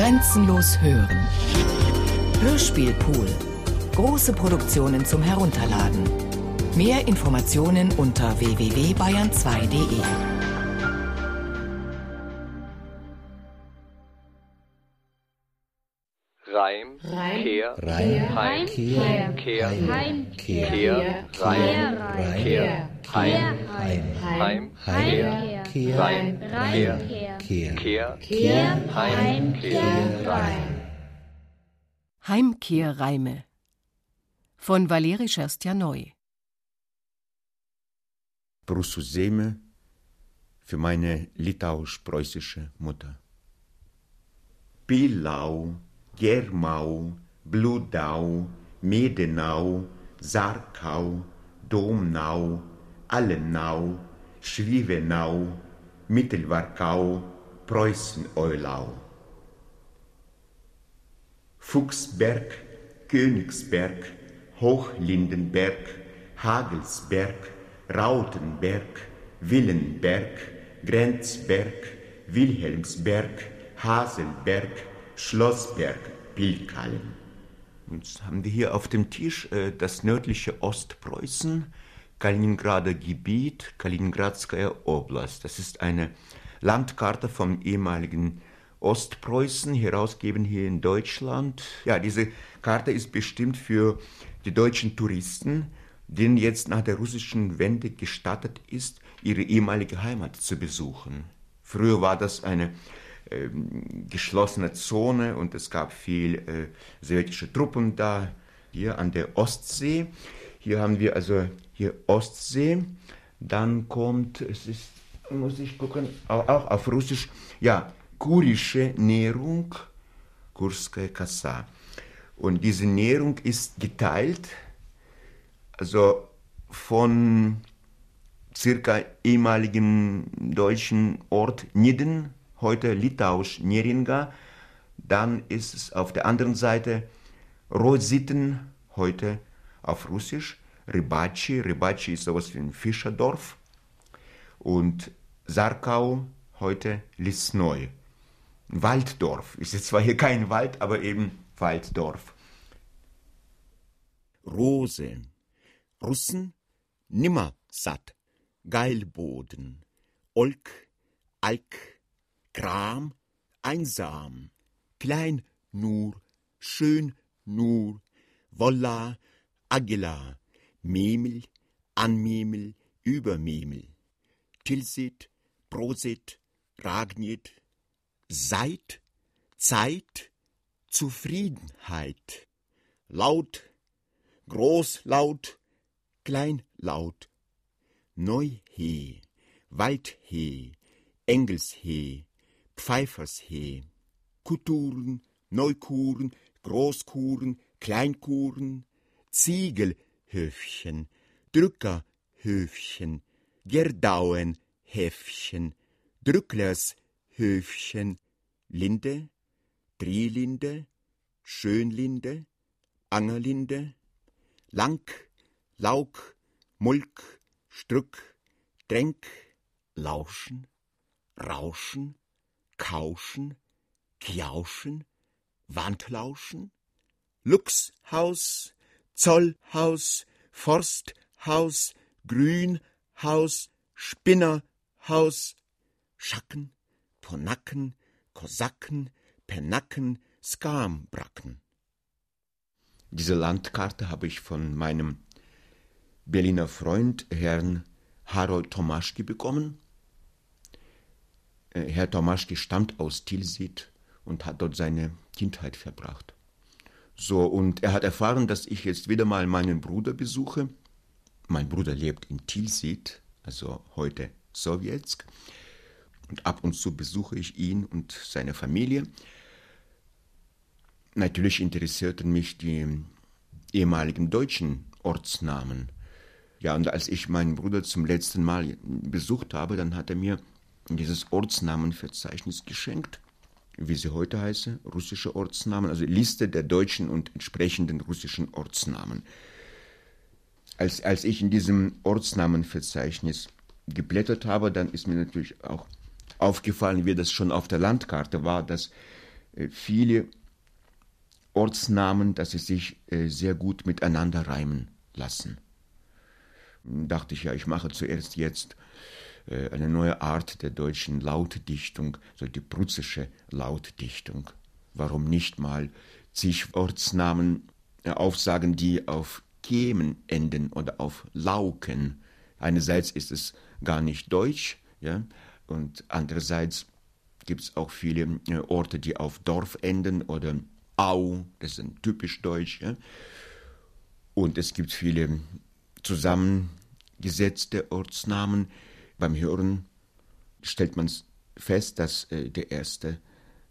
Grenzenlos hören. Hörspielpool. Große Produktionen zum Herunterladen. Mehr Informationen unter www.bayern2.de. Reim, Reim, Kehr, Reim, Heim, Kehr, Kehr, Heim, Kehr, Kehr, Reim, Reim, Kehr, Heim, Heim, Heim, Heim, Kehr, Reim, Kehr, Kehr, Kehr, Kehr, Heim, Kehr, Reim. Heimkehrreime von Valeri Scherstjanoi Brussuseme für meine litauisch-preußische Mutter. Pilau, Germau, Bludau, Medenau, Sarkau, Domnau, Allenau, Schwievenau, Mittelwarkau, Preußen-Eulau. Fuchsberg, Königsberg, Hochlindenberg, Hagelsberg, Rautenberg, Willenberg, Grenzberg, Wilhelmsberg, Haselberg, Schlossberg, Pilkallen. Jetzt haben wir hier auf dem Tisch äh, das nördliche Ostpreußen, Kaliningrader Gebiet, Kaliningradskaya Oblast. Das ist eine Landkarte vom ehemaligen Ostpreußen, herausgegeben hier in Deutschland. Ja, diese Karte ist bestimmt für die deutschen Touristen, denen jetzt nach der russischen Wende gestattet ist, ihre ehemalige Heimat zu besuchen. Früher war das eine ähm, geschlossene Zone und es gab viel äh, sowjetische Truppen da, hier an der Ostsee. Hier haben wir also hier Ostsee. Dann kommt, es ist, muss ich gucken, auch, auch auf Russisch, ja, kurische Nährung, Kurskaya Kassa. Und diese Nährung ist geteilt, also von circa ehemaligen deutschen Ort Nidden, heute litauisch Neringa. Dann ist es auf der anderen Seite Rositten, heute auf Russisch, Ribaci. Ribaci ist sowas wie ein Fischerdorf. Und Sarkau, heute Lisnoi. Walddorf. Ist jetzt zwar hier kein Wald, aber eben Walddorf. Rose, Russen, nimmer satt, Geilboden, Olk, Alk, Kram, einsam, klein nur, schön nur, Wolla, Agila, Memel, Anmemel, Übermemel, Tilsit, Prosit, Ragnit, Seit, Zeit, Zufriedenheit, laut, großlaut, kleinlaut, Neuhe, Waldhe, Engelshe, Pfeifershe, Kuturen, Neukuren, Großkuren, Kleinkuren, Ziegelhöfchen, Drückerhöfchen, Gerdauenhäfchen, Drücklershöfchen, Linde, Drehlinde, Schönlinde, Angerlinde, Lang, Lauk, Mulk, Strück, Dränk, Lauschen, Rauschen, Kauschen, Kjauschen, Wandlauschen, Luchshaus, Zollhaus, Forsthaus, Grünhaus, Spinnerhaus, Schacken, Tonacken, Kosaken, Penacken, Skambracken. Diese Landkarte habe ich von meinem Berliner Freund, Herrn Harold Tomaschki, bekommen. Äh, Herr Tomaschki stammt aus Tilsit und hat dort seine Kindheit verbracht. So, und er hat erfahren, dass ich jetzt wieder mal meinen Bruder besuche. Mein Bruder lebt in Tilsit, also heute Sowjetsk. Und ab und zu besuche ich ihn und seine Familie. Natürlich interessierten mich die ehemaligen deutschen Ortsnamen. Ja, und als ich meinen Bruder zum letzten Mal besucht habe, dann hat er mir dieses Ortsnamenverzeichnis geschenkt, wie sie heute heiße, russische Ortsnamen, also Liste der deutschen und entsprechenden russischen Ortsnamen. Als, als ich in diesem Ortsnamenverzeichnis geblättert habe, dann ist mir natürlich auch aufgefallen, wie das schon auf der Landkarte war, dass äh, viele Ortsnamen, dass sie sich äh, sehr gut miteinander reimen lassen. Dachte ich ja, ich mache zuerst jetzt eine neue Art der deutschen Lautdichtung, so die prussische Lautdichtung. Warum nicht mal zig Ortsnamen äh, aufsagen, die auf Kemen enden oder auf Lauken. Einerseits ist es gar nicht deutsch, ja, und andererseits gibt es auch viele äh, Orte, die auf Dorf enden oder Au, das ist typisch deutsch. Ja. Und es gibt viele zusammengesetzte Ortsnamen. Beim Hören stellt man fest, dass äh, der erste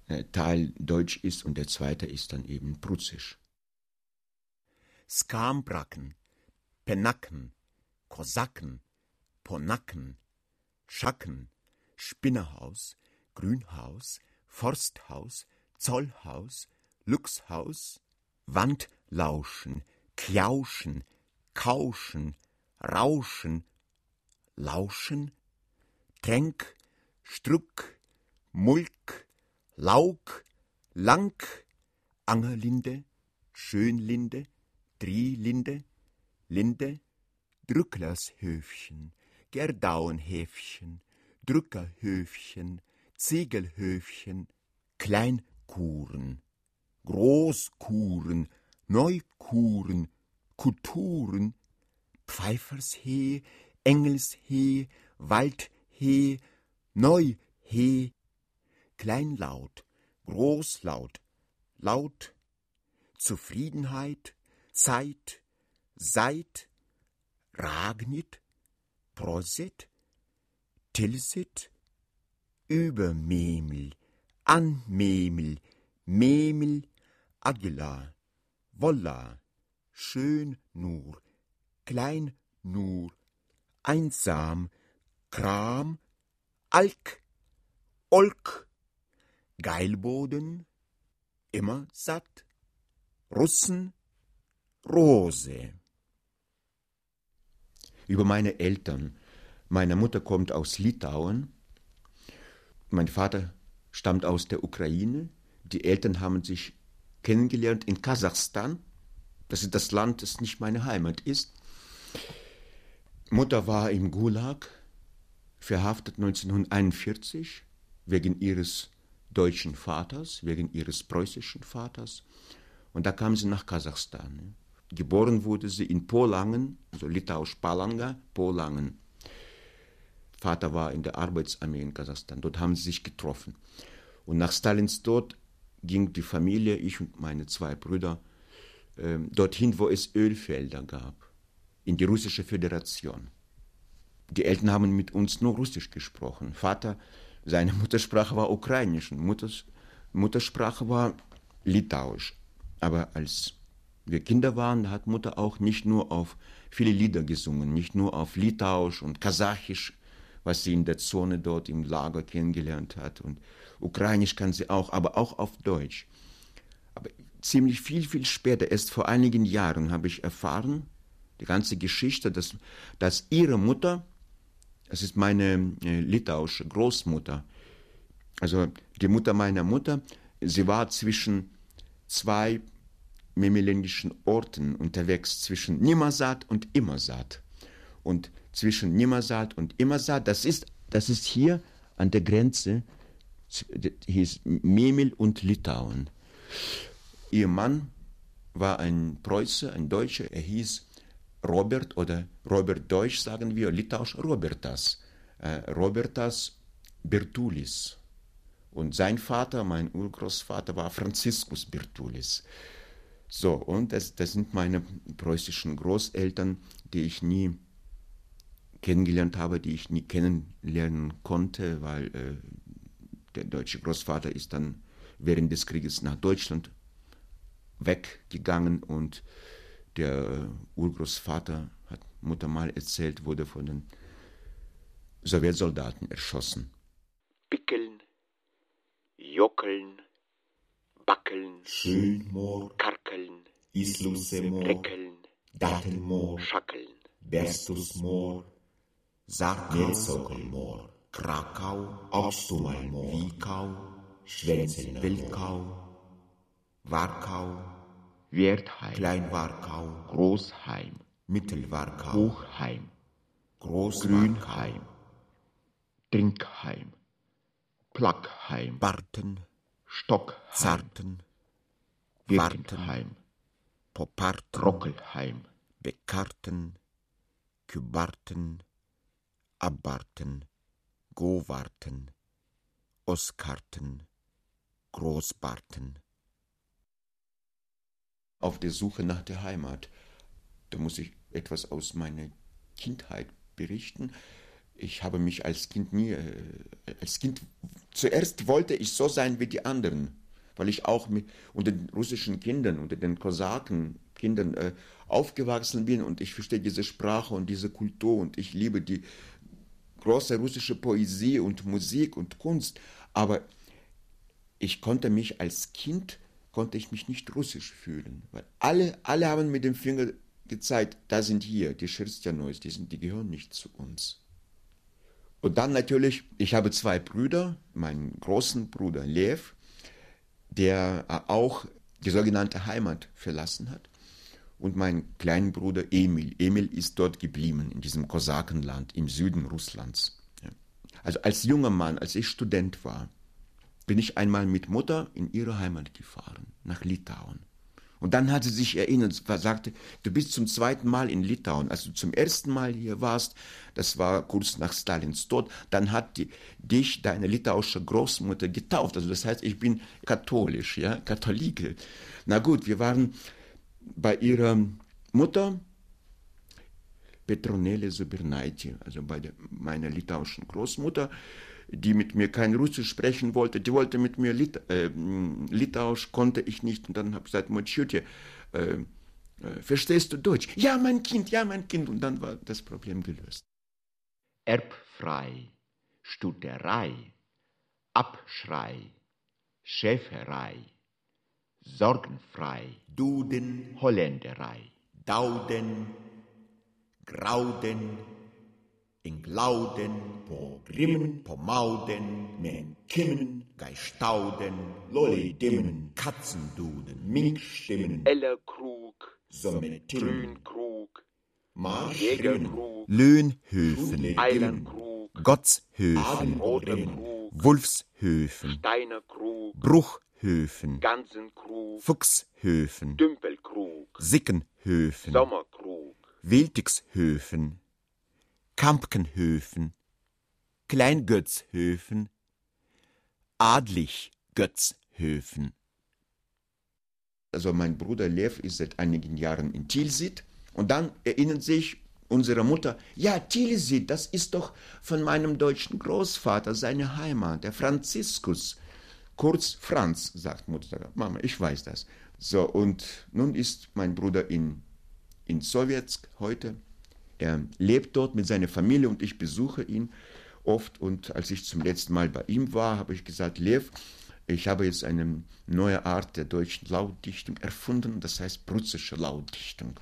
äh, Teil deutsch ist und der zweite ist dann eben prussisch. Skambracken, Penacken, Kosaken, Ponacken, Schacken, Spinnerhaus, Grünhaus, Forsthaus, Zollhaus, Luchshaus, Wandlauschen, Kjauschen, Kauschen, Rauschen, Lauschen, Tränk, Struck, Mulk, Lauk, Lang, Angerlinde, Schönlinde, Drilinde, Linde, Drücklershöfchen, Gerdauenhäfchen, Drückerhöfchen, Ziegelhöfchen, Kleinkuren, Großkuren, Neukuren, Kulturen, Pfeifershee, Engelshee, Waldhee, Neuhee, Kleinlaut, Großlaut, Laut, Zufriedenheit, Zeit, Seit, Ragnit, Prosit, Tilsit, Übermemel, Anmemel, Memel, Agila, Wolla, Schön nur, Klein nur, Einsam, Kram, Alk, Olk, Geilboden, immer satt, Russen, Rose. Über meine Eltern. Meine Mutter kommt aus Litauen. Mein Vater stammt aus der Ukraine. Die Eltern haben sich kennengelernt in Kasachstan. Das ist das Land, das nicht meine Heimat ist. Mutter war im Gulag, verhaftet 1941 wegen ihres deutschen Vaters, wegen ihres preußischen Vaters. Und da kam sie nach Kasachstan. Geboren wurde sie in Polangen, also litauisch Palanga, Polangen. Vater war in der Arbeitsarmee in Kasachstan. Dort haben sie sich getroffen. Und nach Stalins Tod ging die Familie, ich und meine zwei Brüder, äh, dorthin, wo es Ölfelder gab, in die russische Föderation. Die Eltern haben mit uns nur Russisch gesprochen. Vater, seine Muttersprache war Ukrainisch und Mutters, Muttersprache war Litauisch. Aber als wir Kinder waren, hat Mutter auch nicht nur auf viele Lieder gesungen, nicht nur auf Litauisch und Kasachisch, was sie in der Zone dort im Lager kennengelernt hat. Und Ukrainisch kann sie auch, aber auch auf Deutsch. Aber ziemlich viel, viel später, erst vor einigen Jahren, habe ich erfahren, die ganze Geschichte, dass, dass ihre Mutter, das ist meine äh, litauische Großmutter, also die Mutter meiner Mutter, sie war zwischen zwei memelendischen Orten unterwegs zwischen Nimmersaat und Immersaat. Und zwischen Nimmersaat und Immersaat, das ist, das ist hier an der Grenze, hieß Memel und Litauen. Ihr Mann war ein Preuße, ein Deutscher, er hieß Robert oder Robert Deutsch, sagen wir, Litauisch Robertas. Äh, Robertas Bertulis. Und sein Vater, mein Urgroßvater, war Franziskus Bertulis. So, und das, das sind meine preußischen Großeltern, die ich nie kennengelernt habe, die ich nie kennenlernen konnte, weil äh, der deutsche Großvater ist dann während des Krieges nach Deutschland weggegangen und der Urgroßvater, hat Mutter mal erzählt, wurde von den Sowjetsoldaten erschossen. Pickeln, Jockeln, Backeln, Schönmoor, Karkeln, Islusemoor, Reckeln, Dattelmoor, Schackeln, Berstusmoor, Sarkau, Krakau, Obstumalmoor, Wiekau, Schwänzel, Wilkau, Warkau, Wertheim, Klein-Warkau, Großheim, Mittel-Warkau, Hochheim, Groß-Warkau, Grünheim, Trinkheim, Plackheim, Barten, Stockheim, Zarten, Warten, Birkenheim, Poparten, Rockelheim, Bekarten, Kübarten, Abbarten, Gowarten, Oskarten, Großbarten. Auf der Suche nach der Heimat. Da muss ich etwas aus meiner Kindheit berichten. Ich habe mich als Kind nie, äh, als Kind, zuerst wollte ich so sein wie die anderen, weil ich auch mit, unter den russischen Kindern, unter den Kosaken, Kindern äh, aufgewachsen bin und ich verstehe diese Sprache und diese Kultur und ich liebe die große russische Poesie und Musik und Kunst, aber ich konnte mich als Kind konnte ich mich nicht russisch fühlen, weil alle alle haben mit dem Finger gezeigt, da sind hier die Schirstjanois, die die gehören nicht zu uns. Und dann natürlich, ich habe zwei Brüder, meinen großen Bruder Lev, der auch die sogenannte Heimat verlassen hat und meinen kleinen Bruder Emil. Emil ist dort geblieben, in diesem Kosakenland im Süden Russlands. Also als junger Mann, als ich Student war, bin ich einmal mit Mutter in ihre Heimat gefahren, nach Litauen. Und dann hat sie sich erinnert, sagte, du bist zum zweiten Mal in Litauen. Als du zum ersten Mal hier warst, das war kurz nach Stalins Tod, dann hat die, dich deine litauische Großmutter getauft. Also das heißt, ich bin katholisch, ja, Katholike. Na gut, wir waren bei ihrer Mutter, Petronele Subernaiti, also bei der, meiner litauischen Großmutter, die mit mir kein Russisch sprechen wollte, die wollte mit mir Lit äh, Litauisch, konnte ich nicht. Und dann habe ich gesagt, Motschutje, äh, äh, verstehst du Deutsch? Ja, mein Kind, ja, mein Kind. Und dann war das Problem gelöst. Erbfrei, Stutterei, Abschrei, Schäferei, Sorgenfrei, Duden, Holländerei, Dauden, Grauden, Inglauden, po Grimmen, po Mauden, men Kimmen, Geistauden, Lollidimmen, Katzenduden, Minkstimmen, Ellerkrug, Sommetimmen, Grünkrug, Marschrimmen, Löhnhöfen, Eilenkrug, Gottshöfen, Wolfshöfen, Steinerkrug, Bruchhöfen, Gansenkrug, Fuchshöfen, Dümpelkrug, Sickenhöfen, Sommerkrug, Wiltigshöfen, Kampkenhöfen, Kleingötzhöfen, Adlichgötzhöfen. Also mein Bruder Lev ist seit einigen Jahren in Tilsit und dann erinnert sich unsere Mutter, ja, Tilsit, das ist doch von meinem deutschen Großvater seine Heimat, der Franziskus. Kurz Franz, sagt Mutter. Mama, ich weiß das. So, und nun ist mein Bruder in, in Sowjetsk heute. Er lebt dort mit seiner Familie und ich besuche ihn oft. Und als ich zum letzten Mal bei ihm war, habe ich gesagt, Lev, ich habe jetzt eine neue Art der deutschen Lautdichtung erfunden, das heißt prussische Lautdichtung.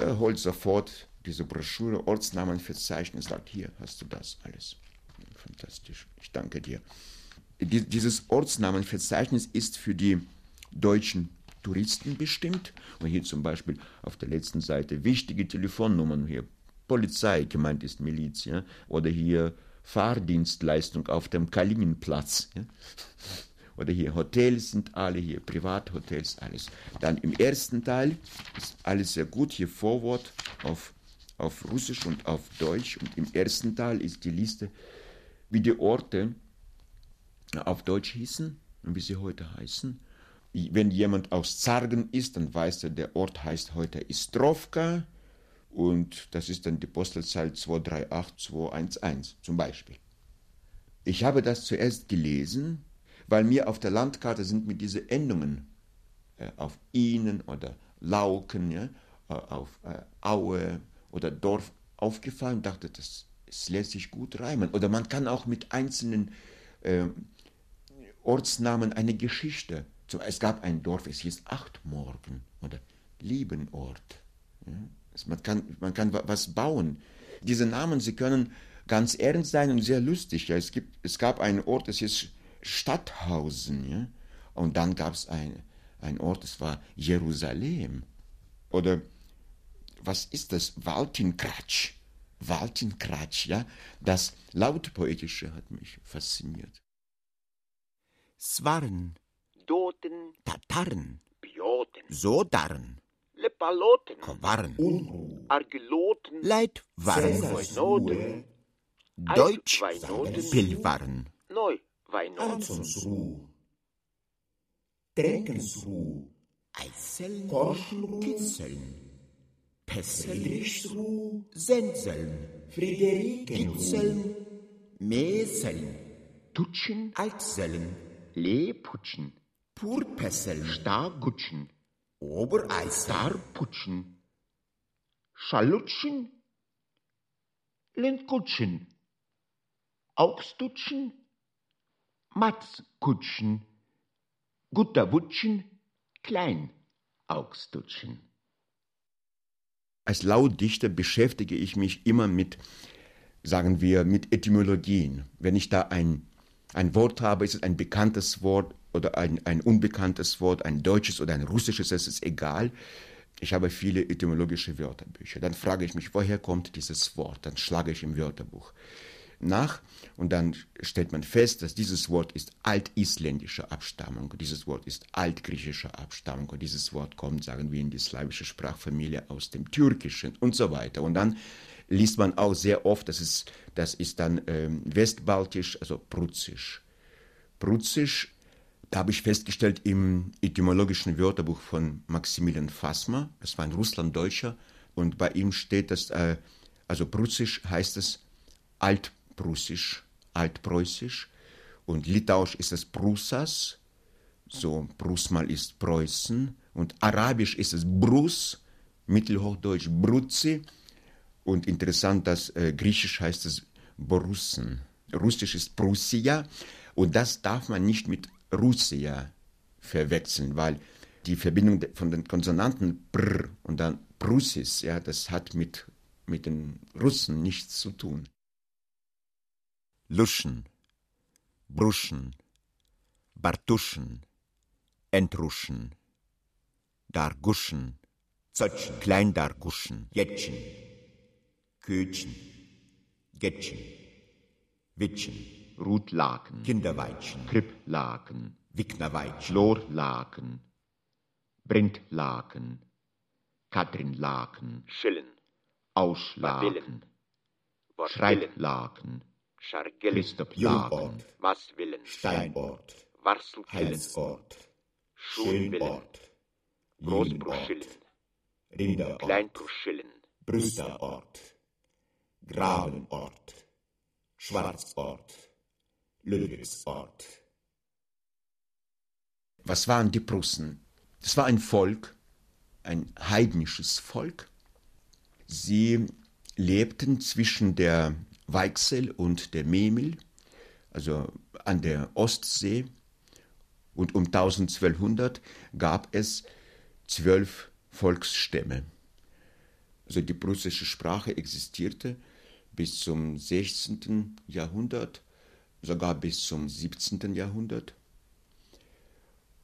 Er holt sofort diese Broschüre, Ortsnamenverzeichnis, sagt, hier hast du das alles. Fantastisch, ich danke dir. Dieses Ortsnamenverzeichnis ist für die deutschen Touristen bestimmt. Und hier zum Beispiel auf der letzten Seite wichtige Telefonnummern hier. Polizei, gemeint ist Miliz, ja? oder hier Fahrdienstleistung auf dem Kalininplatz. Ja? Oder hier Hotels sind alle, hier Privathotels, alles. Dann im ersten Teil ist alles sehr gut, hier Vorwort auf, auf Russisch und auf Deutsch. Und im ersten Teil ist die Liste, wie die Orte auf Deutsch hießen und wie sie heute heißen. Wenn jemand aus Zargen ist, dann weiß er, der Ort heißt heute Istrovka und das ist dann die Postleitzahl 238211 zum Beispiel. Ich habe das zuerst gelesen, weil mir auf der Landkarte sind mir diese Endungen äh, auf Ihnen oder Lauken, ja, auf äh, Aue oder Dorf aufgefallen, dachte, das, das lässt sich gut reimen. Oder man kann auch mit einzelnen äh, Ortsnamen eine Geschichte. Es gab ein Dorf, es hieß Achtmorgen oder Liebenort. Man, kann, man kann was bauen. Diese Namen, sie können ganz ernst sein und sehr lustig. Es, gibt, es gab einen Ort, es hieß Stadthausen. Und dann gab es ein, ein Ort, es war Jerusalem. Oder was ist das? Waltinkratsch. Waltinkratsch, ja. Das Lautpoetische hat mich fasziniert. Svarn, Doten, Tataren, Bioten, Sodarn, Lepaloten, Kowarn, Argeloten, Leitwarn, Weinoten, Deutsch, Pilwarn, Neu, Weinoten, Denkensruh, Eiseln, Korschenruh, Kitzeln, Pesseln, Senseln, Friederikenruh, Meseln, Tutschen, Altseln, Lehputschen, Purpesseln, Stargutschen, Obereisel, Starputschen, Schalutschen, Lindkutschen, Augstutschen, Matzkutschen, Gutterwutschen, Kleinaugstutschen. Als Lautdichter beschäftige ich mich immer mit, sagen wir, mit Etymologien. Wenn ich da ein, ein Wort habe, ist es ein bekanntes Wort oder ein, ein unbekanntes Wort, ein deutsches oder ein russisches, das ist egal. Ich habe viele etymologische Wörterbücher. Dann frage ich mich, woher kommt dieses Wort? Dann schlage ich im Wörterbuch nach und dann stellt man fest, dass dieses Wort ist altisländischer Abstammung, dieses Wort ist altgriechischer Abstammung und dieses Wort kommt, sagen wir, in die slawische Sprachfamilie aus dem Türkischen und so weiter. Und dann liest man auch sehr oft, das ist, das ist dann ähm, westbaltisch, also Prussisch. Prussisch, da habe ich festgestellt im etymologischen Wörterbuch von Maximilian Fassmer, das war ein Russlanddeutscher, und bei ihm steht das, äh, also Prussisch heißt es Altprussisch, Altpreußisch, und Litauisch ist es Prussas, so Prusmal ist Preußen, und Arabisch ist es Brus, Mittelhochdeutsch Bruzi, und interessant, dass äh, Griechisch heißt es Borussen. Russisch ist Prussia, und das darf man nicht mit Russia verwechseln, weil die Verbindung von den Konsonanten Pr und dann Prussis, ja, das hat mit, mit den Russen nichts zu tun. Luschen, Bruschen, Bartuschen, Entruschen, Darguschen, Zötschen, Kleindarguschen, Jetschen, Kötchen, Getchen, Witchen, Rutlaken, Kinderweitschen, Kripplaken, Wicknerweitschen, Schlorlaken, Brintlaken, Katrinlaken, Schillen, Auslaken, Schreiblaken, Schargillen, Christoplaken, Waswillen, Steinort, Heilsort, Großbruschillen, Lilienort, Rinderort, Kleinbruschillen, Brüsterort, Grabenort, Schwarzort, Ludwigsort. Was waren die Prussen? Das war ein Volk, ein heidnisches Volk. Sie lebten zwischen der Weichsel und der Memel, also an der Ostsee. Und um 1200 gab es zwölf Volksstämme. Also die prussische Sprache existierte bis zum 16. Jahrhundert, sogar bis zum 17. Jahrhundert.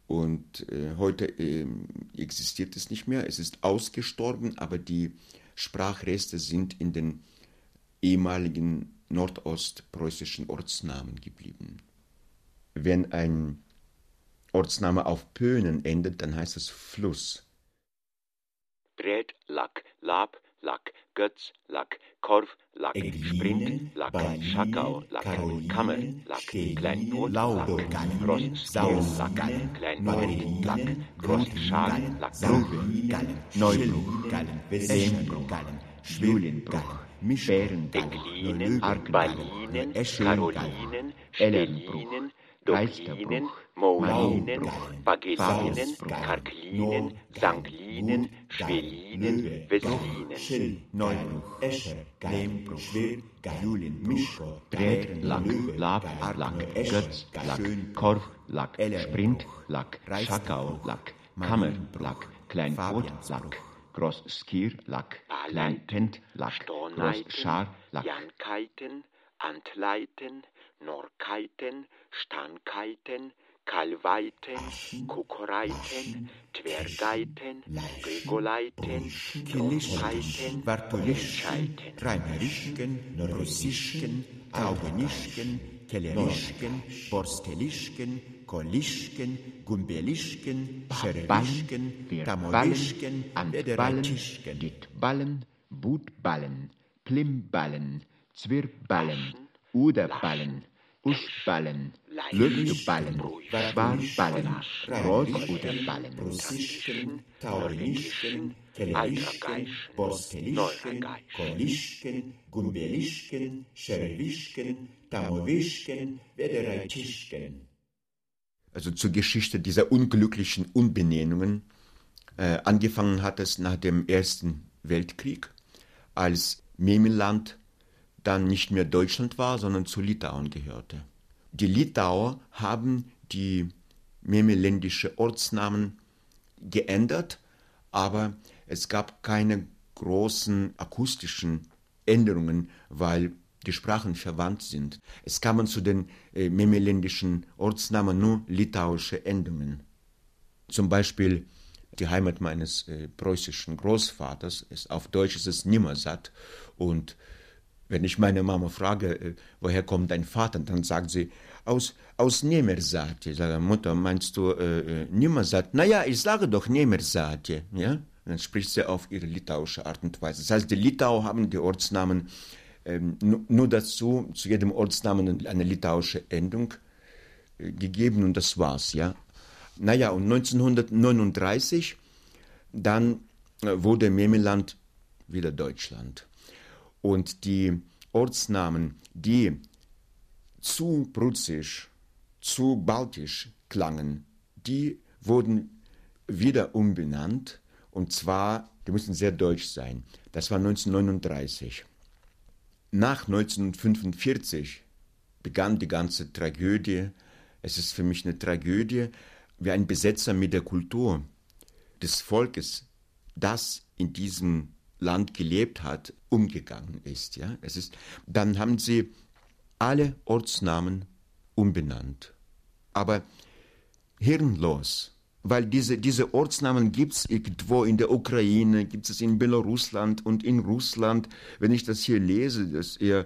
Und äh, heute äh, existiert es nicht mehr. Es ist ausgestorben, aber die Sprachreste sind in den ehemaligen nordostpreußischen Ortsnamen geblieben. Wenn ein Ortsname auf Pönen endet, dann heißt es Fluss. Drät, Lack, Lab, Lack, Götz, Lack, Korf, Lack, Sprint, Lack, Schakau, Lack, Kammer, Lack, Laudogallen, Lack, Sausgallen, Lack, Neulingen, Lack, Großschal, Lack, Bruch, Neubruch, Gallen, Schwülenbruch, Bärenbruch, Decklinen, Argengallen, Balinen, Doklinen, Bagellinen, Faustgallen, Karklinen, Gutgallen, Schwelinen, Wesslinen. Schill, Neubruch, Escher, Lehmbruch, Schwil, Julienbruch, Mischor, Drät, Lack, Löwe, Lab, Lack, Götz, Lack, Korf, Lack, Sprint, Lack, Schakau, Lack, Kammer, Lack, Kleinbrot, Lack, Großskier, Lack, Ahleiten, Kleintent, Lack, Storneiten, Großschar, Lack, Jankeiten, Antleiten, Norkeiten, Stankeiten, Kalweiten, Kokoreiten, Twergeiten, Grigoleiten, Trompeiten, Bartolischken. Reimerischken, Russischken, Taugenischken, Kellerischken, Borstelischken, Kolischken, Gumbelischken, Scherelischken, wir Tamowischken, Ballen, Antballen, Wedereitischken. Ditballen, Wutballen, Plimballen, Zwirballen, Uderballen, Uschballen, Lüfteballen, Schwarballen, Großuderballen, Russischken, Taugenischken, Kellerischken, Borstelischken, Kolischken, Gumbelischken, Scherelischken, Tamowischken, Wedereitischken. Also zur Geschichte dieser unglücklichen Umbenennungen. Äh, angefangen hat es nach dem Ersten Weltkrieg, als Memeland dann nicht mehr Deutschland war, sondern zu Litauen gehörte. Die Litauer haben die memeländische Ortsnamen geändert, aber es gab keine großen akustischen Änderungen, weil die Sprachen verwandt sind. Es kamen zu den äh, memeländischen Ortsnamen nur litauische Endungen. Zum Beispiel die Heimat meines äh, preußischen Großvaters ist auf Deutsch ist es Nimmersatt und wenn ich meine Mama frage, äh, woher kommt dein Vater, dann sagt sie, aus, aus Nemersat. Ich sage, Mutter, meinst du äh, äh, Nimmersatt? Naja, ich sage doch Nemersat, ja? Dann spricht sie auf ihre litauische Art und Weise. Das heißt, die Litauer haben die Ortsnamen ähm, nu- nur dazu, zu jedem Ortsnamen eine litauische Endung äh, gegeben und das war's, ja. Naja, und 1939, dann äh, wurde Memeland wieder Deutschland. Und die Ortsnamen, die zu prussisch, zu baltisch klangen, die wurden wieder umbenannt und zwar, die mussten sehr deutsch sein. Das war 1939. Nach 1945 begann die ganze Tragödie. Es ist für mich eine Tragödie, wie ein Besetzer mit der Kultur des Volkes, das in diesem Land gelebt hat, umgegangen ist. Ja? Es ist dann haben sie alle Ortsnamen umbenannt. Aber hirnlos, weil diese, diese Ortsnamen gibt es irgendwo in der Ukraine, gibt es in Belarusland und in Russland. Wenn ich das hier lese, das eher äh,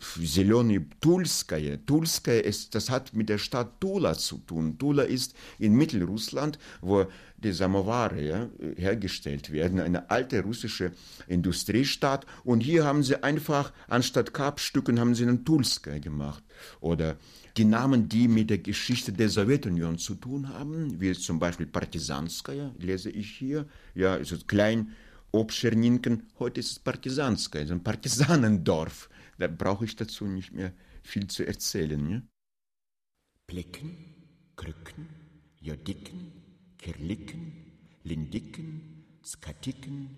Zeleny Tulskaya. Tulskaya ist, das hat mit der Stadt Tula zu tun. Tula ist in Mittelrussland, wo die Samoware ja, hergestellt werden, eine alte russische Industriestadt. Und hier haben sie einfach, anstatt Kapstücken, haben sie einen Tulskaya gemacht. Oder die Namen, die mit der Geschichte der Sowjetunion zu tun haben, wie zum Beispiel Partisanskaya, lese ich hier, ja, es ist klein, Obscherninken, heute ist es Partisanskaya, ein Partisanendorf. Da brauche ich dazu nicht mehr viel zu erzählen. Ja? Plecken, Krücken, Jodicken, Kirlicken, Lindicken, Skatiken,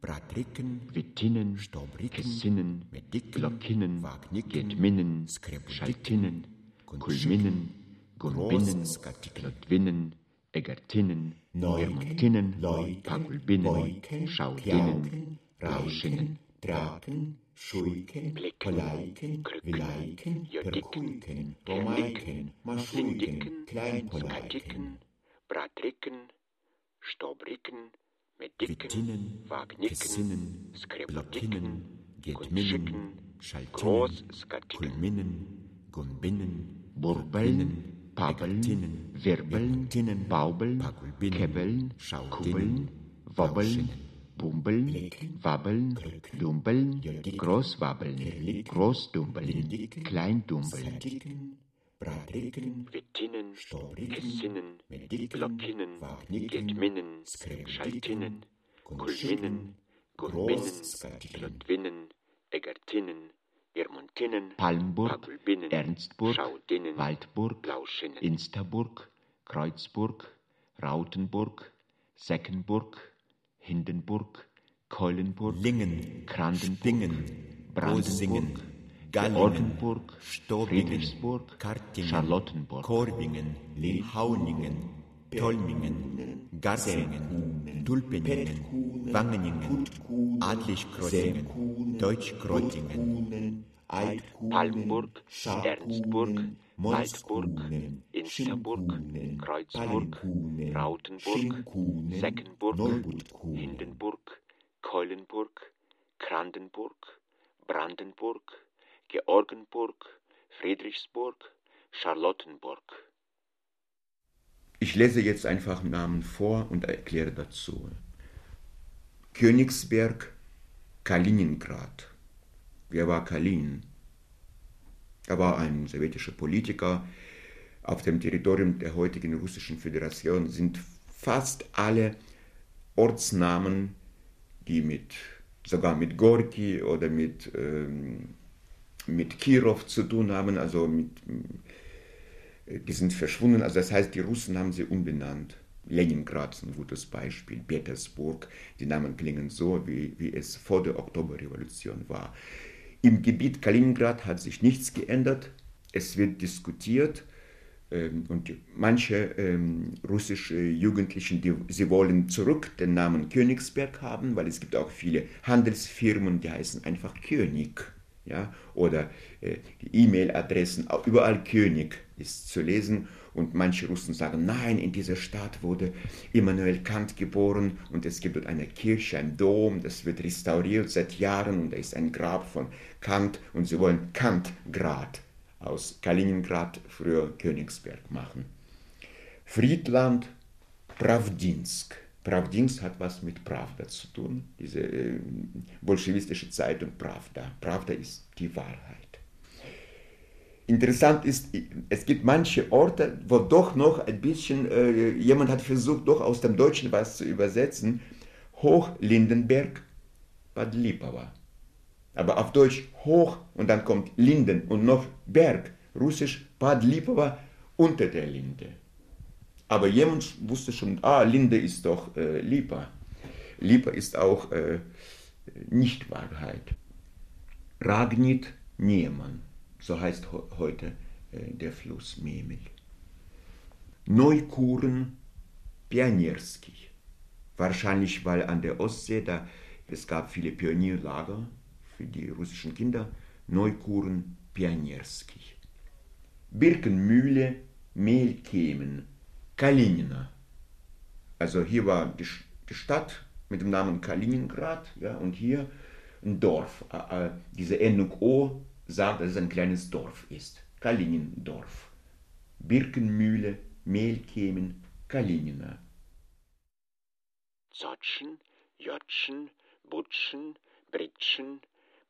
Bratricken, Wittinnen, Stobricken, Kessinnen, Medicken, Glockinnen, Wagnicken, Gedminnen, Schaltinnen, Kulminnen, Großskatiken, Klotwinnen, Egertinnen, Pagulbinnen, Leuken, Schaudinnen, Klauken, Lauschinnen, Draken, Schulken, Poleiken, Vileiken, Perkulken, Romaiken, Maschulken, Kleinpoleiken, Skatiken, Bratricken, Stobricken, Mediken, Blockinnen, Kunschicken, Gedminnen, Schaltinnen, Kulminnen, Gunbinnen, Burbeln, Pabbeln, Egertinnen, Wirbeln, Baubeln, Schaudinnen, Kubbeln, Wobbeln, Bumbeln, Wabbeln, Jodicken, Großwabbeln, Skatiken, Bratricken, Wittinnen, Kessinnen, Wagnicken, Gedminnen, Schaltinnen, Kulminnen, Gunbinnen, Großskatiken, Klotwinnen, Egertinnen, Irmontinnen, Palmburg, Ernstburg, Waldburg, Insterburg, Kreuzburg, Rautenburg, Seckenburg, Hindenburg, Keulenburg, Lingen, Krandenburg, Stingen, Brandenburg, Gallingen, Friedrichsburg, Kartingen, Charlottenburg, Korvingen, Hauningen, Tolmingen, Gassingen, Tulpeningen, Wangeningen, Adlichkreuzingen, Deutschkreuzingen, Palmburg, Ernstburg, Waldburg, Insterburg, Kreuzburg, Rautenburg, Seckenburg. Hindenburg, Keulenburg, Krandenburg, Brandenburg, Georgenburg, Friedrichsburg, Charlottenburg. Ich lese jetzt einfach Namen vor und erkläre dazu. Königsberg, Kaliningrad. Wer war Kalinin? Er war ein sowjetischer Politiker. Auf dem Territorium der heutigen Russischen Föderation sind fast alle Ortsnamen, die mit, sogar mit Gorki oder mit, ähm, mit Kirov zu tun haben, also mit, die sind verschwunden. Also das heißt, die Russen haben sie umbenannt. Leningrad ist ein gutes Beispiel, Petersburg, die Namen klingen so, wie, wie es vor der Oktoberrevolution war. Im Gebiet Kaliningrad hat sich nichts geändert. Es wird diskutiert ähm, und manche ähm, russische Jugendlichen, die, sie wollen zurück den Namen Königsberg haben, weil es gibt auch viele Handelsfirmen, die heißen einfach König. Ja? Oder äh, E-Mail-Adressen, überall König ist zu lesen. Und manche Russen sagen, nein, in dieser Stadt wurde Immanuel Kant geboren und es gibt dort eine Kirche, ein Dom, das wird restauriert seit Jahren und da ist ein Grab von Kant und sie wollen Kantgrad aus Kaliningrad, früher Königsberg machen. Friedland, Pravdinsk. Pravdinsk hat was mit Pravda zu tun, diese äh, bolschewistische Zeitung Pravda. Pravda ist die Wahrheit. Interessant ist, es gibt manche Orte, wo doch noch ein bisschen, äh, jemand hat versucht, doch aus dem Deutschen was zu übersetzen. Hochlindenberg, Bad Lipawa. Aber auf Deutsch hoch und dann kommt Linden und noch Berg. Russisch Bad Lipawa unter der Linde. Aber jemand wusste schon, ah, Linde ist doch äh, Lipa. Lipa ist auch äh, nicht. Ragnit Niemann, so heißt heute äh, der Fluss Memel. Neukuren Pionierski. Wahrscheinlich, weil an der Ostsee, da, es gab viele Pionierlager für die russischen Kinder. Neukuren Pionierski. Birkenmühle, Mehlkemen, Kalinina. Also hier war die, Stadt mit dem Namen Kaliningrad ja, und hier ein Dorf. Diese Endung O sagt, dass es ein kleines Dorf ist. Kalinindorf. Birkenmühle, Mehlkemen, Kalinina. Zotschen, Jotschen, Butschen, Britschen,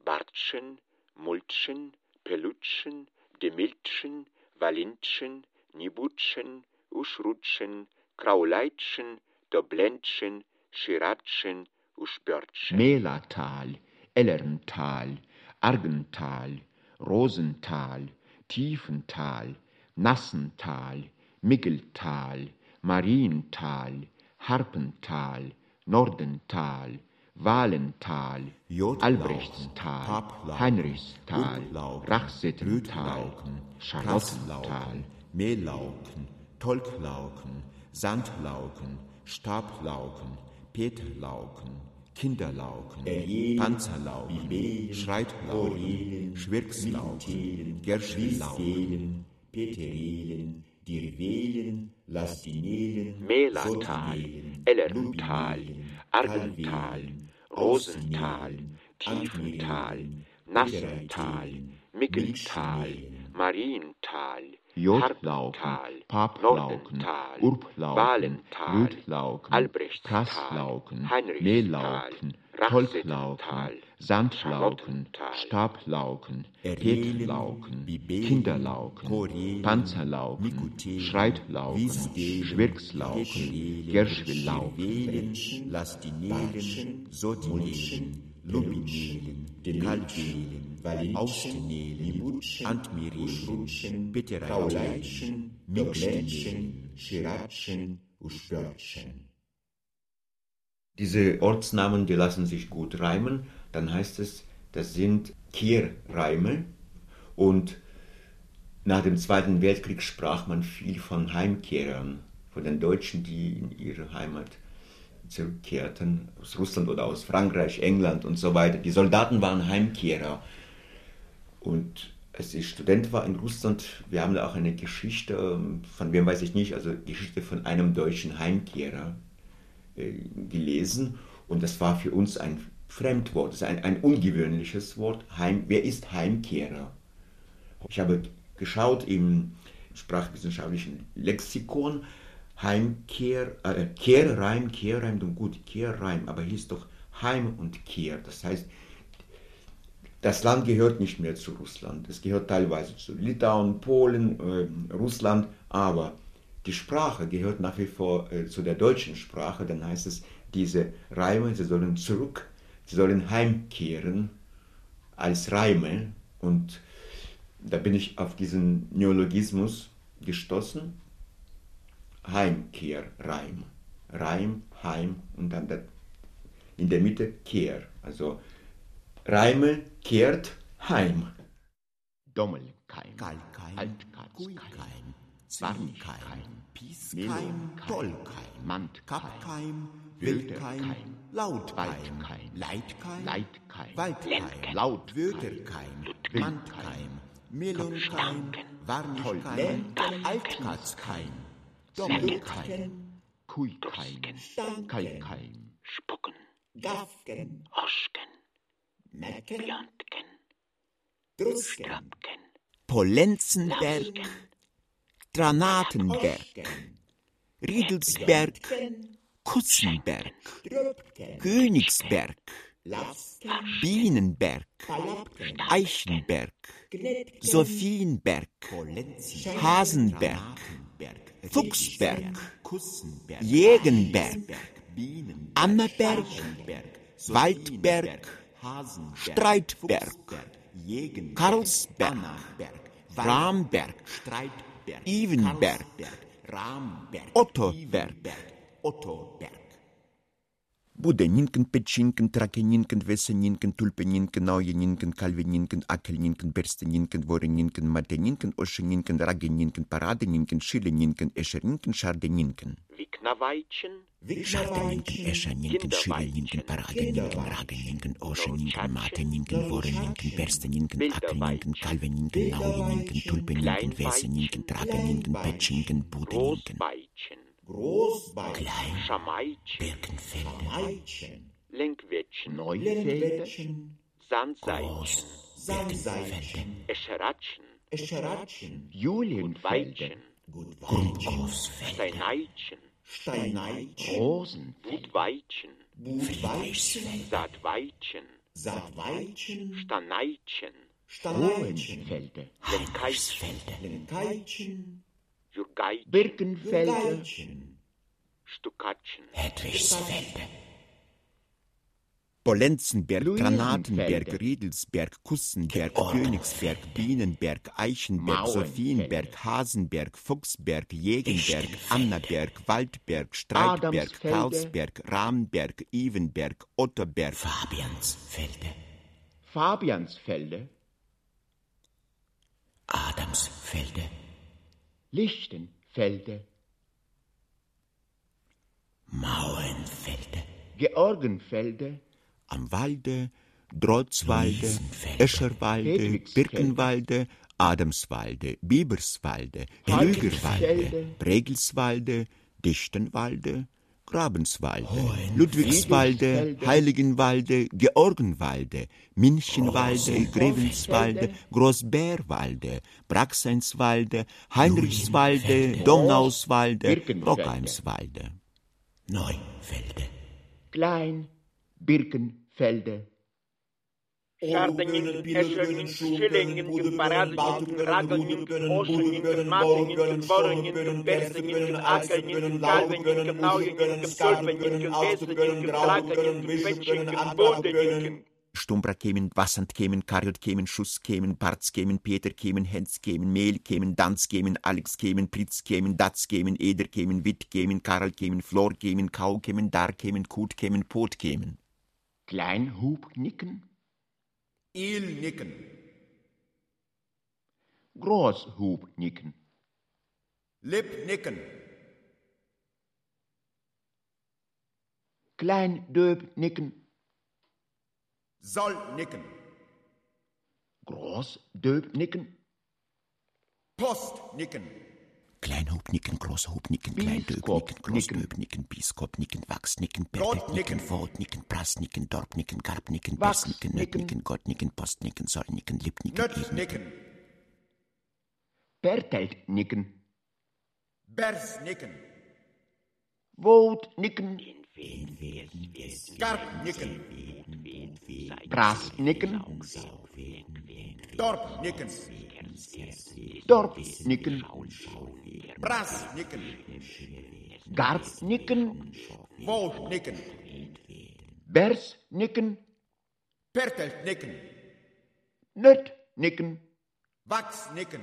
Bartschen, Multschen, Pelutschen, Demiltschen, Walintschen, Nibutschen, Uschrutschen, Krauleitschen, Doblentschen, Schiratschen, Uschbörtschen. Melatal, Ellerntal, Argental, Rosental, Tiefental, Nassental, Miggeltal, Mariental, Harpental, Nordental, Walental, Albrechtstal, Paplauken, Heinrichstal, Rachsettental, Charlottental, Mehlauken, Tolklauken, Sandlauken, Stablauken, Peterlauken, Kinderlauken, Panzerlauken, Schreitlauken, Schwirkslauken, Gerschwillauken, Peterelen, Dirvelen, Lastinelen, Melatal, Ellerntal, Argental, Rosental, Tiefental, Nassental, Miggeltal, Mariental, Jodlauken, Paplauken, Urplauken, Albrechtstal, Prasslauken, Mehlauken, Tolklauken, Sandlauken, Stablauken, Bibelen, Kinderlauken, Panzerlauken, Schreitlauken, Schwirkslauken, Gerschwillauken, Lubinelen, Kaltelen, Austenelen, Antmirelen, Petereitschen, Migstelen, Schiratschen, Uschbörtschen. Diese Ortsnamen, die lassen sich gut reimen. Dann heißt es, das sind Kehrreime. Und nach dem Zweiten Weltkrieg sprach man viel von Heimkehrern, von den Deutschen, die in ihre Heimat zurückkehrten, aus Russland oder aus Frankreich, England und so weiter. Die Soldaten waren Heimkehrer. Und als ich Student war in Russland, wir haben da auch eine Geschichte, ähm, von wem weiß ich nicht, also Geschichte von einem deutschen Heimkehrer äh, gelesen. Und das war für uns ein Fremdwort, das ist ein, ein ungewöhnliches Wort. Heim, wer ist Heimkehrer? Ich habe geschaut im sprachwissenschaftlichen Lexikon, Heimkehr, äh, Kehrreim, Kehrreim, gut, Kehrreim, aber hieß doch Heim und Kehr. Das heißt, das Land gehört nicht mehr zu Russland. Es gehört teilweise zu Litauen, Polen, äh, Russland, aber die Sprache gehört nach wie vor äh, zu der deutschen Sprache. Dann heißt es, diese Reime, sie sollen zurück, sie sollen heimkehren als Reime. Und da bin ich auf diesen Neologismus gestoßen. Heimkehr, Reim. Reim, Heim und dann in der Mitte Kehr. Also Reime kehrt heim. Dommelkeim, Kalkheim, Altkatzkeim, Guikeim, Warnkeim, Zwinkeim, Pieskeim, Tollkeim, Mandkeim, Wildkeim, Lautkeim, Leitkeim, Leitkeim, Waldkeim, Lautkeim, Wögerkeim, Mandkeim, Melonkeim, Warnkeim, Altkatzkeim, Doppelkeim, Kuikeim, Kalkeim, Spucken, Gafken, Oschken, Mecken, Björnken, Drusken, Polenzenberg, Granatenberg, Riedelsberg, Drübken, Königsberg, Lasken, Bienenberg, Eichenberg, Sophienberg, Hasenberg, Fuchsberg, Jägenberg, Ammerberg, Waldberg, Streitberg, Karlsberg, Ramberg, Ivenberg, Ottoberg, Budeninken, Petschinken, Trakeninken, Wesseninken, Tulpeninken, Naujeninken, Kalveninken, Akelninken, Bersteninken, Woreninken, Mateninken, Oscheninken, Rageninken, Paradeninken, Schilleninken, Escherinken, Schardeninken. Wiknaweitschen, Schardeninken, Escheninken, Schilleninken, Paradeninken, Rageninken, Oscheninken, Mateninken, Woreninken, Bersteninken, Akelninken, Kalveninken, Naujeninken, Tulpeninken, Wesseninken, Trageninken, Petschinken, Budeninken. Großbein, Schamaitschen, Birkenfelde, Meitchen, Lenkwetschen, Lendwetchen, Sandseitschen, Samseitchen, Escheratschen, Escheratchen, Julienweitschen, Großfelde, Steineitschen, Steineitchen, Rosen, Budweitschen, Budweitchen, Saatweitschen, Saatweitchen, Staneitschen, Staneitchen, Hohenfelde, Lenkeitschen, Lenkeitchen, Jurgeitschen, Birkenfelde, Geitchen, Stukatschen, Hedwigsfelde. Polenzenberg, Granatenberg. Riedelsberg, Kussenberg, Königsberg, Bienenberg, Eichenberg. Sophienberg, Hasenberg, Fuchsberg, Jägenberg, Annaberg, Waldberg, Streitberg. Karlsberg, Ramberg, Ivenberg, Otterberg, Fabiansfelde, Fabiansfelde, Adamsfelde, Lichtenfelde, Mauenfelde, Georgenfelde, am Walde, Drotzwalde, Escherwalde. Birkenwalde, Adamswalde, Biberswalde, Rügerwalde, Falkensfelde. Bregelswalde, Dichtenwalde, Grabenswalde, Ludwigswalde, Friedrichsfelde. Heiligenwalde, Georgenwalde, Minchenwalde, Grevenswalde, Großbärwalde, Braxeinswalde, Heinrichswalde, Birkenfelde. Rockheimswalde. Neufelde. Klein, Birkenfelde, Schardeningen, Escheringen, Schillingen, Paradingen, Ragelningen, Oscheningen, Matingen, Borringen, Berstingen, Ackerningen, Kalvingen, Nauingen, Stolpingen, Wesringen, Dragingen, Quetschingen, Bodingen, Stumbra kämen, Wassand kämen, Karjot kämen, Schuss kämen, Parz kämen, Peter kämen, Hens kämen, Mehl kämen, Danz kämen, Alex kämen, Pritz kämen, Datz kämen, Eder kämen, Witt kämen, Karl kämen, Flor kämen, Kau kämen, Dar kämen, Kut kämen, Pot kämen. Grooshub nicken. Lip nicken. Klein deub nicken. Zal nicken. Groos deub nicken. Post nicken. Kleinhubnicken, Großhubnicken, Kleindöbnicken, Großdöbnicken, Biskopnicken, Wachsnicken, Berteltnicken, Vorhutnicken, Prassnicken, Dorpnicken, Garbnicken, Bessnicken, Nöttnicken, Gottnicken, Postnicken, Sollnicken, Lippnicken, Nötznicken, Berteltnicken, Bersnicken, Wotnicken, Karpnikken. Praasnikken. Dorpnikken. Dorpnikken. Praasnikken. Gartnikken. Woudnikken. Bersnikken. Perteltnikken. Nutnikken. Wachsnicken,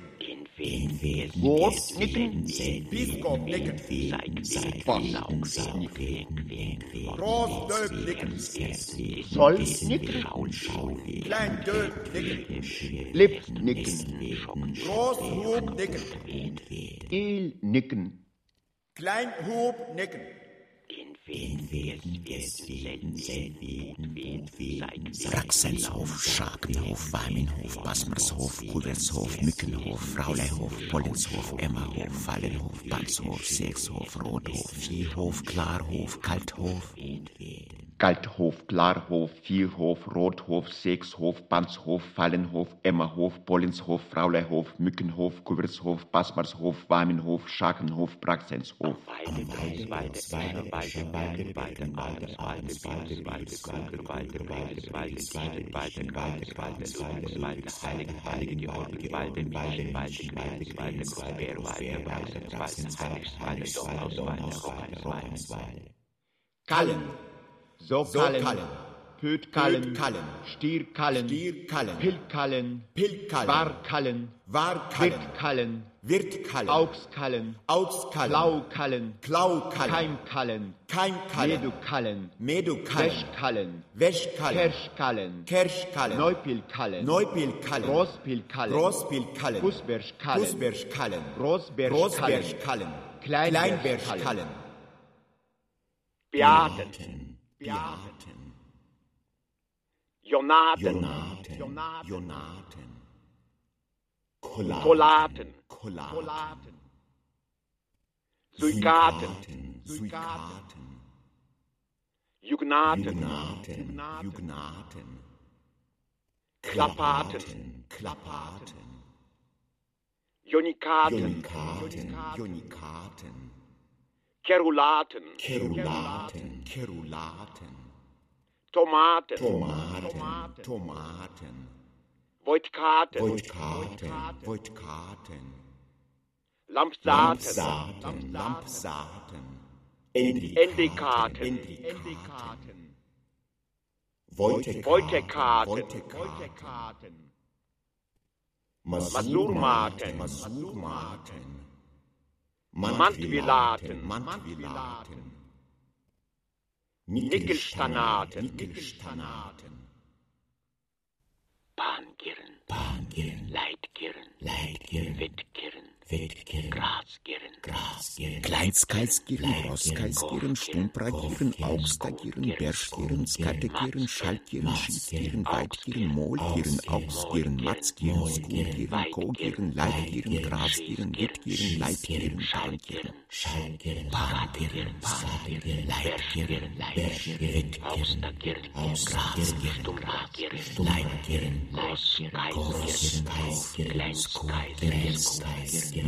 Wotnicken, Biskopnicken, Großdöbnicken, Sollnicken, Kleindöbnicken, Lippnicken, Großhubnicken, Elnicken, Kleinhubnicken, Raxenshof, Schakenhof, Weimenhof, Basmershof, Kulvershof, Mückenhof, Frauleihof, Pollenshof, Emmerhof, Fallenhof, Bandshof, Seegshof, Rothof, Viehhof, Klarhof, Kalthof, Galthof, Klarhof, Vierhof, Rothof, Sechshof, Bandshof, Fallenhof, Emmerhof, Pollenshof, Frauleihof, Mückenhof, Kuvershof, Basmarshof, Weimenhof, Schakenhof, Praxenshof. Kallen, So Sokallen, Kallen, Pötkallen, Pötkallen, Stierkallen, Stierkallen, Pilkallen, Pilkallen, Barkallen, Warkallen, Wirtkallen, Wirtkallen, Augskallen, Augskallen, Klaukallen, Klaukallen, Keimkallen, Keimkallen, Medukallen, Medukallen, Wäschkallen, Wäschkallen, Kerschkallen, Kerschkallen, Neupilkallen, Neupilkallen, Großpilkallen, Großpilkallen, Großberschkallen, Großberschkallen, Kleinberschkallen, Kleinberschkallen, Beaten, Beaten, Jonaten, Jonaten, Jonaten, Collaten, Collaten, Suikaten, Suikaten, Jugnaten, Jugnaten, Jugnaten, Klappaten, Klappaten, Jonikaten, Jonikaten, Jonikaten, Kerulaten, Kerulaten, Kerulaten, Tomaten, Tomaten, Tomaten, Voitkaten, Voitkaten, Voitkaten, Lampsaten, Lampsaten, Lampsaten, Endikaten, Endikaten, Voitekaten, Voitekaten, Masurmaten, Masurmaten, Mantvilaten, Mantvilaten, Nickelstanaten, Nickelstanaten, Bahngirren, Bahngirren, Leitgirren, Leitgirren, Wettkirren, Wettkirren, Grasgirren, Grasgirren, Kleinskalsgirren, Großkalsgirren, Stumpragirren, Augstagirren, Berschgirren, Skattegirren, Schaltgirren, Schiefgirren, Weitgirren, Mohlgirren, Augsgirren, Matzgirren, Skugirren, Kogirren, Leitgirren, Grasgirren, Wittgirren, Leitgirren, Bahngirren, Schallgirren, Bahngirren, Bahngirren, Leitgirren, Berschgirren, Wittgirren, Grasgirren, Stumpragirren, Leitgirren, Großkaisgirren, Großkalsgirren, Skugirren, Matzgirren, Matzgirren,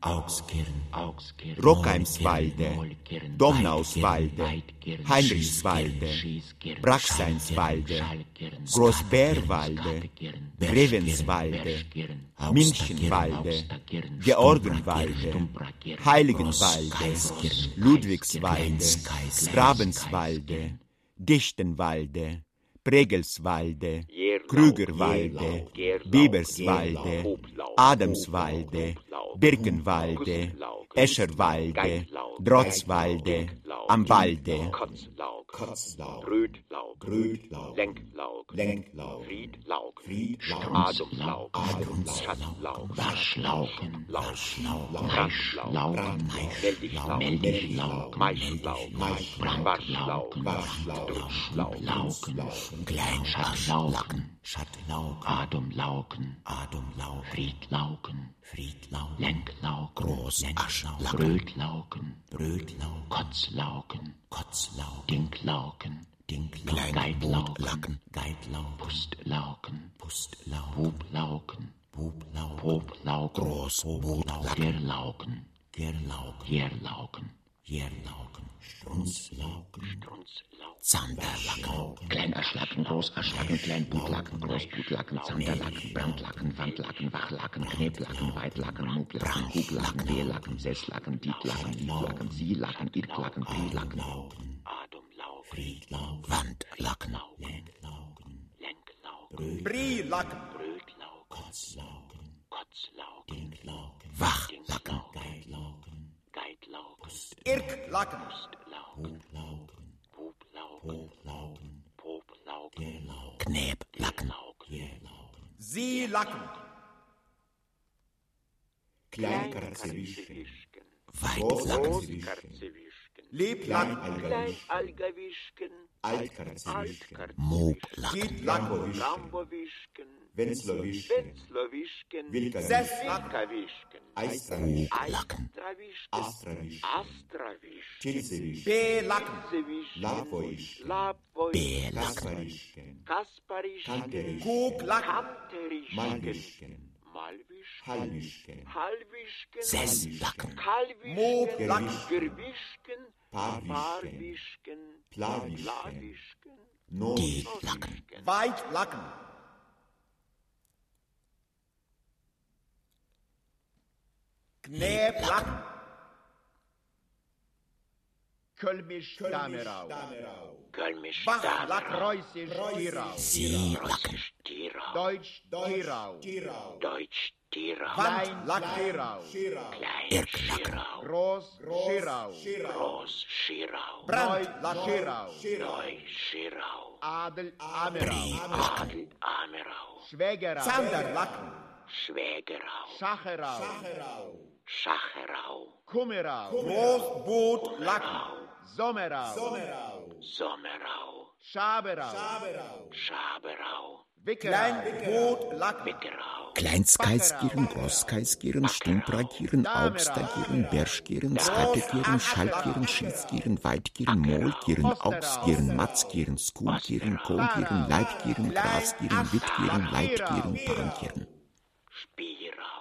Augsgirren, Augsgirren, Rockheimswalde, Mollgirren, Domnauswalde, Weitgirren, Heinrichswalde, Braxeinswalde, Großbärwalde, Skattegirren, Revenswalde, Berschgirren, Münchenwalde, Georgenwalde, Heiligenwalde, Ludwigswalde, Grabenswalde, Dichtenwalde, Pregelswalde, Krügerwalde, Biberswalde, Adamswalde, Birkenwalde, Escherwalde, Drotzwalde, Dicklaug, am Walde, Kotzlaug, Rötlaug, Brötlaug, Lenklaug, Lenklaug, Friedlaug, Friedlaug, Atemlaug, Schatzlaug, Waschlaugen, Frischlaugen, Meldiglaug, Meldiglaug, Maischlaug, Waschlaug, Waschlaug, Schattlaugen, Atemlaugen, Atemlaugen, Friedlaugen, Friedlaugen, Lenklaugen, Großaschlaugen, Brötlaugen, Brötlaugen, Kotzlaugen, Kotzlaugen, Dinklaugen, Dinklaugen, Geitlaugen, Bootlacken, Geitlaugen, Pustlaugen, Pustlaugen, Bublaugen, Bublaugen, Poblaugen, Großbootlacken, Gerlaugen, Gerlaugen, Jährlaugen, Jährlaugen, Strunzlaugen, Strunzlaugen, Zanderlacken, Kleinaschlacken, Großaschlacken, Kleinbutlacken, Großbutlacken, Zanderlacken, Brandlacken, Wandlacken, Wachlacken, Kneblacken, Weitlacken, Muglacken, Huglacken, Wehlacken, Sesslacken, Dietlacken, Liedlacken, Sielacken, Irklacken, Prielacken, Atemlaug, Friedlaug, Wandlacken, Lenklaugen, Lenklaugen, Brielacken, Brötlaugen, Kotzlaugen, Kotzlaugen, Dinklaugen, Wachlacken, Geitlaugen, Geitlaugen, Irklacken, Laugen, Bublaugen, Bublaugen, Boblaugen, Poblaugen, Gerlaugen, Kneblacken, Laugen, Seelacken, Kleinkarzewischken, Weitlacken, Großkarzewischken, Leblacken, Kleinalgerwischken, Altkarzewischken, Moglacken, Gietlacken, Rambowischken, Wenzlerwischken, Wenzlerwischken, Wilkawischken, Eistrawischken, Eistrawischken, Astrawischken, Astrawischken, Chilzewischken, Belacken, Labwoischken, Belacken, Kasparischken, Kanterischken, Kanterischken, Malwischken, Malwischken, Halwischken, Halwischken, Sesslacken, Kalwischken, Moglacken, Gerwischken, Paarwischken, Plawischken, Gelacken, Weitlacken, Knäblacken, Kölmisch Damerau, Kölmisch, Wachlacken, Preußisch Tirau, Seelacken, Tirau, Deutsch Tirau, Deutsch, Tirau, Klein Tirau, Klein, Schirau, Groß Schirau, Groß, Schirau, Brandlacken, Schirau, Neu, Schirau, Adel Amerau, Adel, Amerau, Schwägerau, Zanderlacken, Schwägerau, Schacherau, Schacherau, Kummerau, Großbootlacken, Sommerau, Sommerau, Schaberau, Schaberau, Wickerau, Kleinbootlacken, Wickerau, Kleinskeiskieren, Großkeiskieren, Stumpragieren, Augstagieren, Berschgieren, Skattegieren, Schallgieren, Schießgieren, Weitgieren, Mohlgieren, Augsgieren, Matzgieren, Skulgieren, Kohlgieren, Leitgieren, Grasgieren, Wittgieren, Leitgieren, Pangieren. Spirau,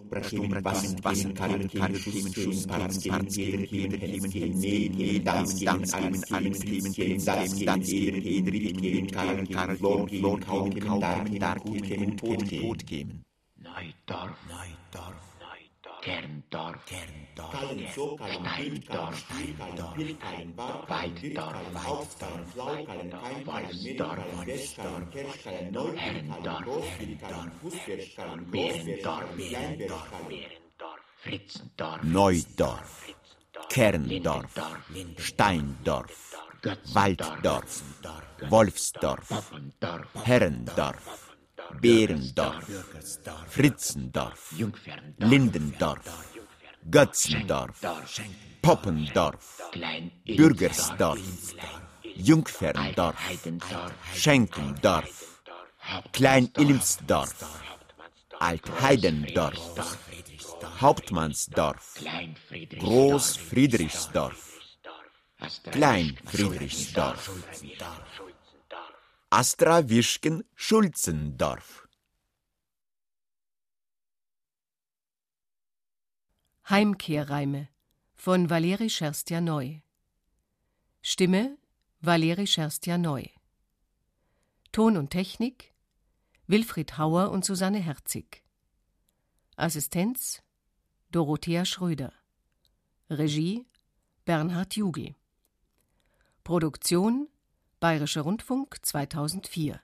Stumbrakemen, Bassen, Bassen, Karren, Kemen, Schuss, Schuss, Parz, Kemen, Kemen, Kemen, Hems, Kemen, Mehlen, Mehlen, Dans, Dans, Kemen, Alex, Kemen, Kemen, Satz, Kemen, Eden, Eden, Ried, Kemen, Karren, Karren, Flor, Flor, Kaum, Kemen, Dark, Dark, Kemen, Tod, Kemen, Totgemen. Neudorf, Neudorf, Neudorf, Kerndorf, Kerndorf, Kallen, so, Kallen, Wildkallen, Spielkallen, Wildkallen, Barkallen, Wildkallen, Hauptkallen, Flaukallen, Keinkallen, Mittelkallen, Westkallen, Kerschkallen, Neubildkallen, Großwildkallen, Fußbergkallen, Großbergkallen, Kleinbergkallen, Behrendorf, Fritzendorf, Neudorf, Fritzdorf, Kerndorf, Lindendorf, Steindorf, Götzendorf, Walddorf, Wolfsdorf, Pfaffendorf, Herrendorf, Behrendorf, Fritzendorf, Jungferndorf, Lindendorf, Götzendorf, Poppendorf, Bürgersdorf, Jungferndorf, Schenkendorf, Klein-Ilmsdorf, Alt-Heidendorf, Hauptmannsdorf, Klein Friedrich, Groß-Friedrichsdorf, Klein-Friedrichsdorf, Astra-Wischken-Schulzendorf. Heimkehrreime von Valeri Scherstja Neu. Stimme Valeri Scherstja Neu. Ton und Technik Wilfried Hauer und Susanne Herzig. Assistenz Dorothea Schröder. Regie Bernhard Jugel. Produktion Bayerischer Rundfunk 2004